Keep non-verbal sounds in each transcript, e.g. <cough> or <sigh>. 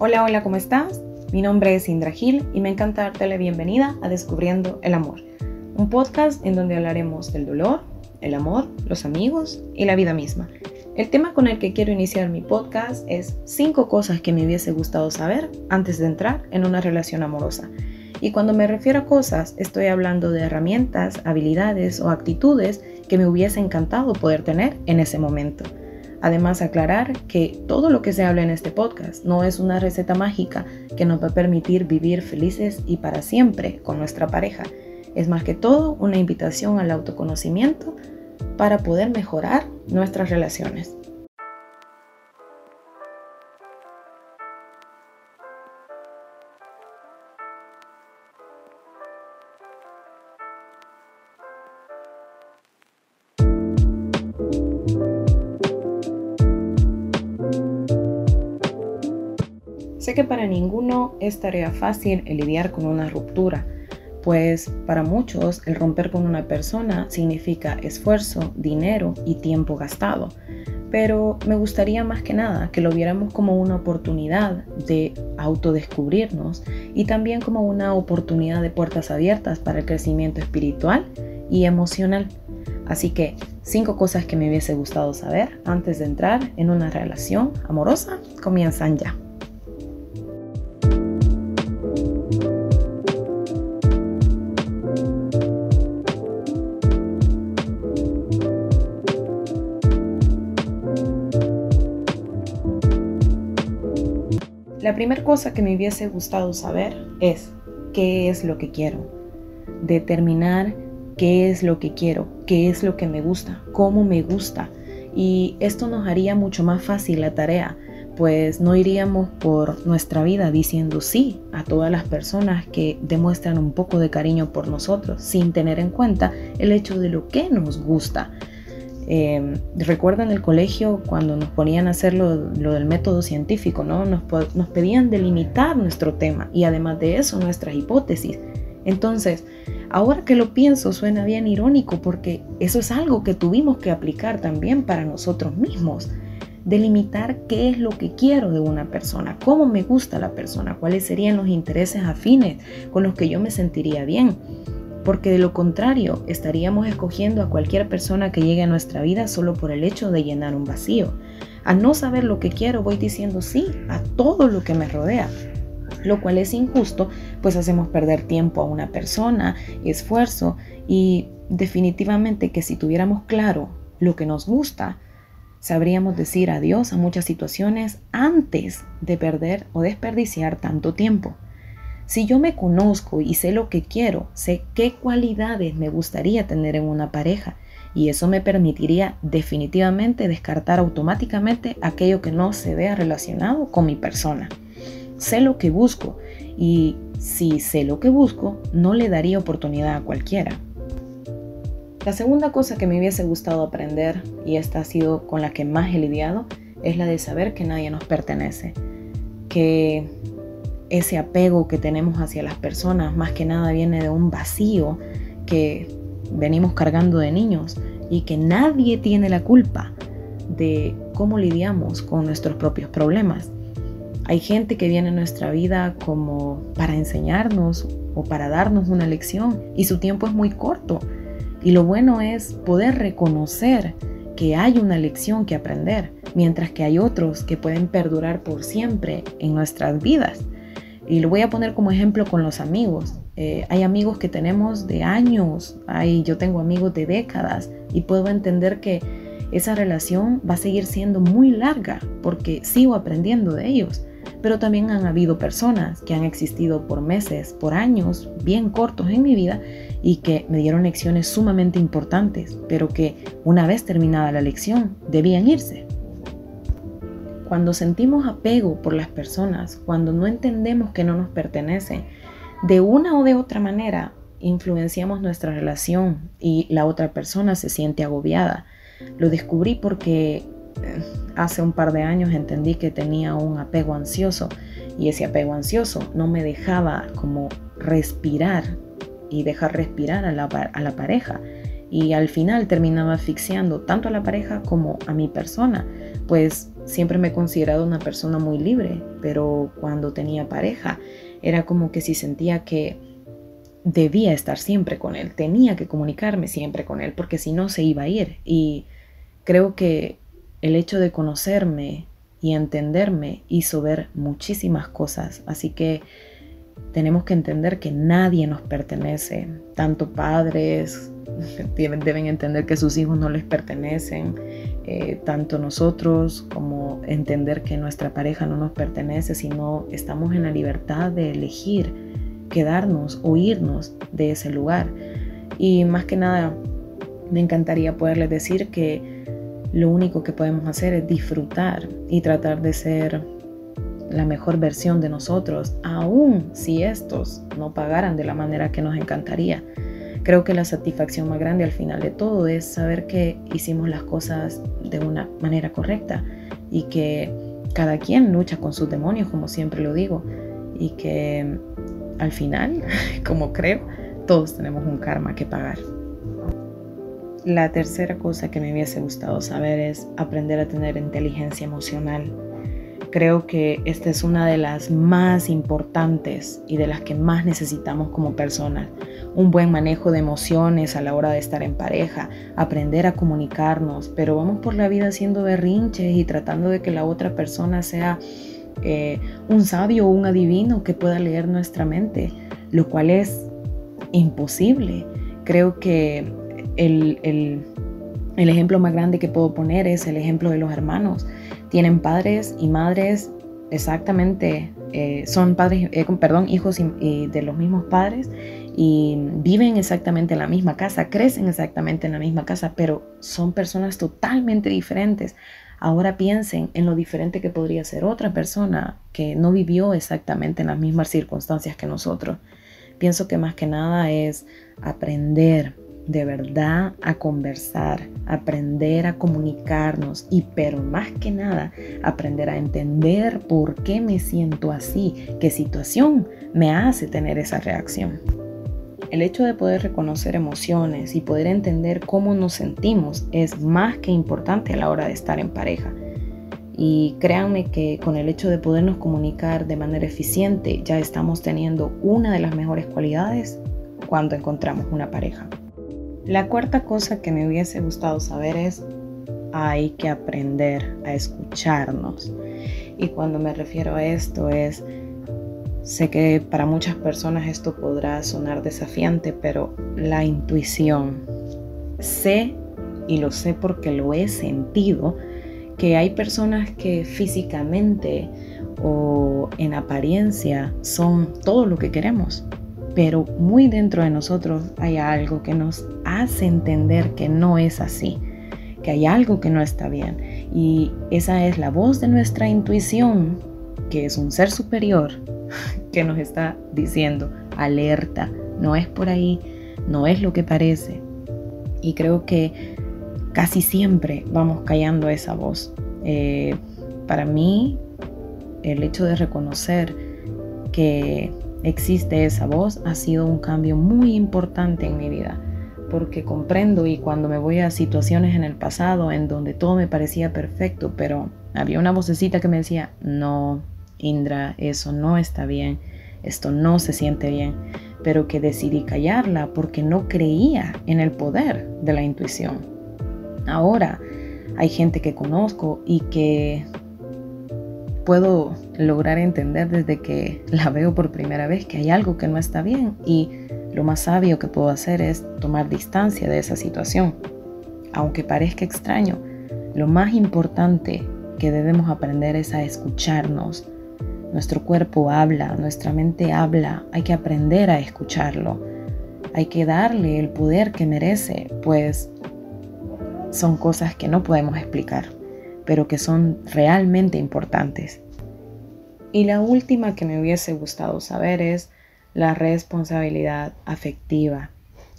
Hola, hola, ¿cómo estás? Mi nombre es Indra Gil y me encanta darte la bienvenida a Descubriendo el Amor, un podcast en donde hablaremos del dolor, el amor, los amigos y la vida misma. El tema con el que quiero iniciar mi podcast es 5 cosas que me hubiese gustado saber antes de entrar en una relación amorosa. Y cuando me refiero a cosas, estoy hablando de herramientas, habilidades o actitudes que me hubiese encantado poder tener en ese momento. Además, aclarar que todo lo que se habla en este podcast no es una receta mágica que nos va a permitir vivir felices y para siempre con nuestra pareja. Es más que todo una invitación al autoconocimiento para poder mejorar nuestras relaciones. Sé que para ninguno es tarea fácil el lidiar con una ruptura, pues para muchos el romper con una persona significa esfuerzo, dinero y tiempo gastado. Pero me gustaría más que nada que lo viéramos como una oportunidad de autodescubrirnos y también como una oportunidad de puertas abiertas para el crecimiento espiritual y emocional. Así que cinco cosas que me hubiese gustado saber antes de entrar en una relación amorosa comienzan ya. La primera cosa que me hubiese gustado saber es qué es lo que quiero. Determinar qué es lo que quiero, qué es lo que me gusta, cómo me gusta. Y esto nos haría mucho más fácil la tarea, pues no iríamos por nuestra vida diciendo sí a todas las personas que demuestran un poco de cariño por nosotros, sin tener en cuenta el hecho de lo que nos gusta. Eh, ¿Recuerdan el colegio cuando nos ponían a hacer lo, del método científico? ¿no? Nos, nos pedían delimitar nuestro tema y además de eso nuestras hipótesis. Entonces, ahora que lo pienso suena bien irónico porque eso es algo que tuvimos que aplicar también para nosotros mismos. Delimitar qué es lo que quiero de una persona, cómo me gusta la persona, cuáles serían los intereses afines con los que yo me sentiría bien porque de lo contrario estaríamos escogiendo a cualquier persona que llegue a nuestra vida solo por el hecho de llenar un vacío. Al no saber lo que quiero voy diciendo sí a todo lo que me rodea, lo cual es injusto, pues hacemos perder tiempo a una persona, esfuerzo y definitivamente que si tuviéramos claro lo que nos gusta, sabríamos decir adiós a muchas situaciones antes de perder o desperdiciar tanto tiempo. Si yo me conozco y sé lo que quiero, sé qué cualidades me gustaría tener en una pareja y eso me permitiría definitivamente descartar automáticamente aquello que no se vea relacionado con mi persona. Sé lo que busco y si sé lo que busco, no le daría oportunidad a cualquiera. La segunda cosa que me hubiese gustado aprender, y esta ha sido con la que más he lidiado, es la de saber que nadie nos pertenece. Que ese apego que tenemos hacia las personas más que nada viene de un vacío que venimos cargando de niños y que nadie tiene la culpa de cómo lidiamos con nuestros propios problemas. Hay gente que viene a nuestra vida como para enseñarnos o para darnos una lección y su tiempo es muy corto. Y lo bueno es poder reconocer que hay una lección que aprender, mientras que hay otros que pueden perdurar por siempre en nuestras vidas. Y lo voy a poner como ejemplo con los amigos. Eh, hay amigos que tenemos de años, hay, yo tengo amigos de décadas y puedo entender que esa relación va a seguir siendo muy larga porque sigo aprendiendo de ellos. Pero también han habido personas que han existido por meses, por años, bien cortos en mi vida y que me dieron lecciones sumamente importantes, pero que una vez terminada la lección debían irse. Cuando sentimos apego por las personas, cuando no entendemos que no nos pertenecen, de una o de otra manera influenciamos nuestra relación y la otra persona se siente agobiada. Lo descubrí porque eh, hace un par de años entendí que tenía un apego ansioso y ese apego ansioso no me dejaba como respirar y dejar respirar a la, a la pareja y al final terminaba asfixiando tanto a la pareja como a mi persona, pues siempre me he considerado una persona muy libre, pero cuando tenía pareja era como que si sentía que debía estar siempre con él, tenía que comunicarme siempre con él, porque si no se iba a ir. Y creo que el hecho de conocerme y entenderme hizo ver muchísimas cosas, así que tenemos que entender que nadie nos pertenece, tanto padres deben entender que sus hijos no les pertenecen, eh, tanto nosotros como entender que nuestra pareja no nos pertenece, sino estamos en la libertad de elegir quedarnos o irnos de ese lugar. Y más que nada, me encantaría poderles decir que lo único que podemos hacer es disfrutar y tratar de ser la mejor versión de nosotros, aun si estos no pagaran de la manera que nos encantaría. Creo que la satisfacción más grande al final de todo es saber que hicimos las cosas de una manera correcta y que cada quien lucha con sus demonios, como siempre lo digo, y que al final, <laughs> como creo, todos tenemos un karma que pagar. La tercera cosa que me hubiese gustado saber es aprender a tener inteligencia emocional Creo que esta es una de las más importantes y de las que más necesitamos como personas. Un buen manejo de emociones a la hora de estar en pareja, aprender a comunicarnos, pero vamos por la vida haciendo berrinches y tratando de que la otra persona sea eh, un sabio o un adivino que pueda leer nuestra mente, lo cual es imposible. Creo que el, el ejemplo más grande que puedo poner es el ejemplo de los hermanos tienen padres y madres exactamente, eh, son padres, eh, perdón, hijos de los mismos padres y viven exactamente en la misma casa, crecen exactamente en la misma casa, pero son personas totalmente diferentes. Ahora piensen en lo diferente que podría ser otra persona que no vivió exactamente en las mismas circunstancias que nosotros. Pienso que más que nada es aprender de verdad a conversar, aprender a comunicarnos y pero más que nada aprender a entender por qué me siento así, qué situación me hace tener esa reacción. El hecho de poder reconocer emociones y poder entender cómo nos sentimos es más que importante a la hora de estar en pareja. Y créanme que con el hecho de podernos comunicar de manera eficiente ya estamos teniendo una de las mejores cualidades cuando encontramos una pareja. La cuarta cosa que me hubiese gustado saber es, hay que aprender a escucharnos. Y cuando me refiero a esto es, sé que para muchas personas esto podrá sonar desafiante, pero la intuición. Sé, y lo sé porque lo he sentido, que hay personas que físicamente o en apariencia son todo lo que queremos, pero muy dentro de nosotros hay algo que nos hace entender que no es así, que hay algo que no está bien. Y esa es la voz de nuestra intuición, que es un ser superior, <laughs> que nos está diciendo, alerta, no es por ahí, no es lo que parece. Y creo que casi siempre vamos callando esa voz. Eh, para mí, el hecho de reconocer que existe esa voz ha sido un cambio muy importante en mi vida, porque comprendo y cuando me voy a situaciones en el pasado en donde todo me parecía perfecto, pero había una vocecita que me decía, no, Indra, eso no está bien, esto no se siente bien, pero que decidí callarla porque no creía en el poder de la intuición. Ahora hay gente que conozco y que puedo lograr entender desde que la veo por primera vez que hay algo que no está bien y lo más sabio que puedo hacer es tomar distancia de esa situación. Aunque parezca extraño, lo más importante que debemos aprender es a escucharnos. Nuestro cuerpo habla, nuestra mente habla, hay que aprender a escucharlo. Hay que darle el poder que merece, pues son cosas que no podemos explicar pero que son realmente importantes. Y la última que me hubiese gustado saber es la responsabilidad afectiva,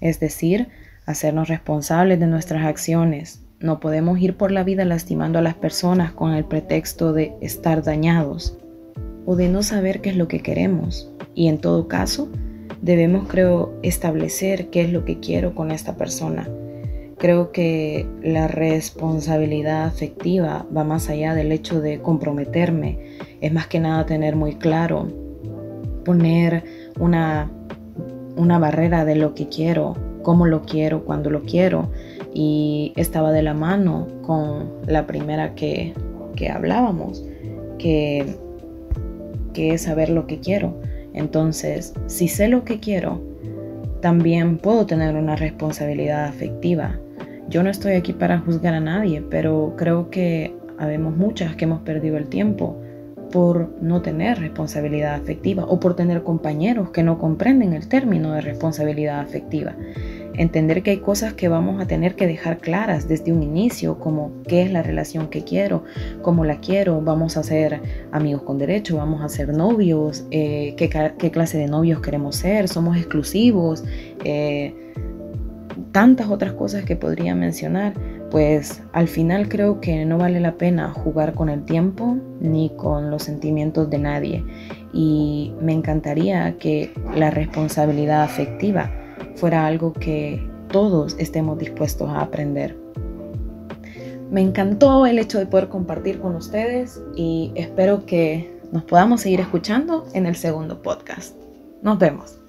es decir, hacernos responsables de nuestras acciones. No podemos ir por la vida lastimando a las personas con el pretexto de estar dañados o de no saber qué es lo que queremos. Y en todo caso, debemos, creo, establecer qué es lo que quiero con esta persona Creo que la responsabilidad afectiva va más allá del hecho de comprometerme. Es más que nada tener muy claro, poner una, una barrera de lo que quiero, cómo lo quiero, cuándo lo quiero. Y estaba de la mano con la primera que, que hablábamos, que, que es saber lo que quiero. Entonces, si sé lo que quiero, también puedo tener una responsabilidad afectiva. Yo no estoy aquí para juzgar a nadie, pero creo que habemos muchas que hemos perdido el tiempo por no tener responsabilidad afectiva o por tener compañeros que no comprenden el término de responsabilidad afectiva. Entender que hay cosas que vamos a tener que dejar claras desde un inicio, como qué es la relación que quiero, cómo la quiero, vamos a ser amigos con derecho, vamos a ser novios, eh, qué, clase de novios queremos ser, somos exclusivos, eh, tantas otras cosas que podría mencionar, pues al final creo que no vale la pena jugar con el tiempo ni con los sentimientos de nadie. Y me encantaría que la responsabilidad afectiva fuera algo que todos estemos dispuestos a aprender. Me encantó el hecho de poder compartir con ustedes y espero que nos podamos seguir escuchando en el segundo podcast. Nos vemos.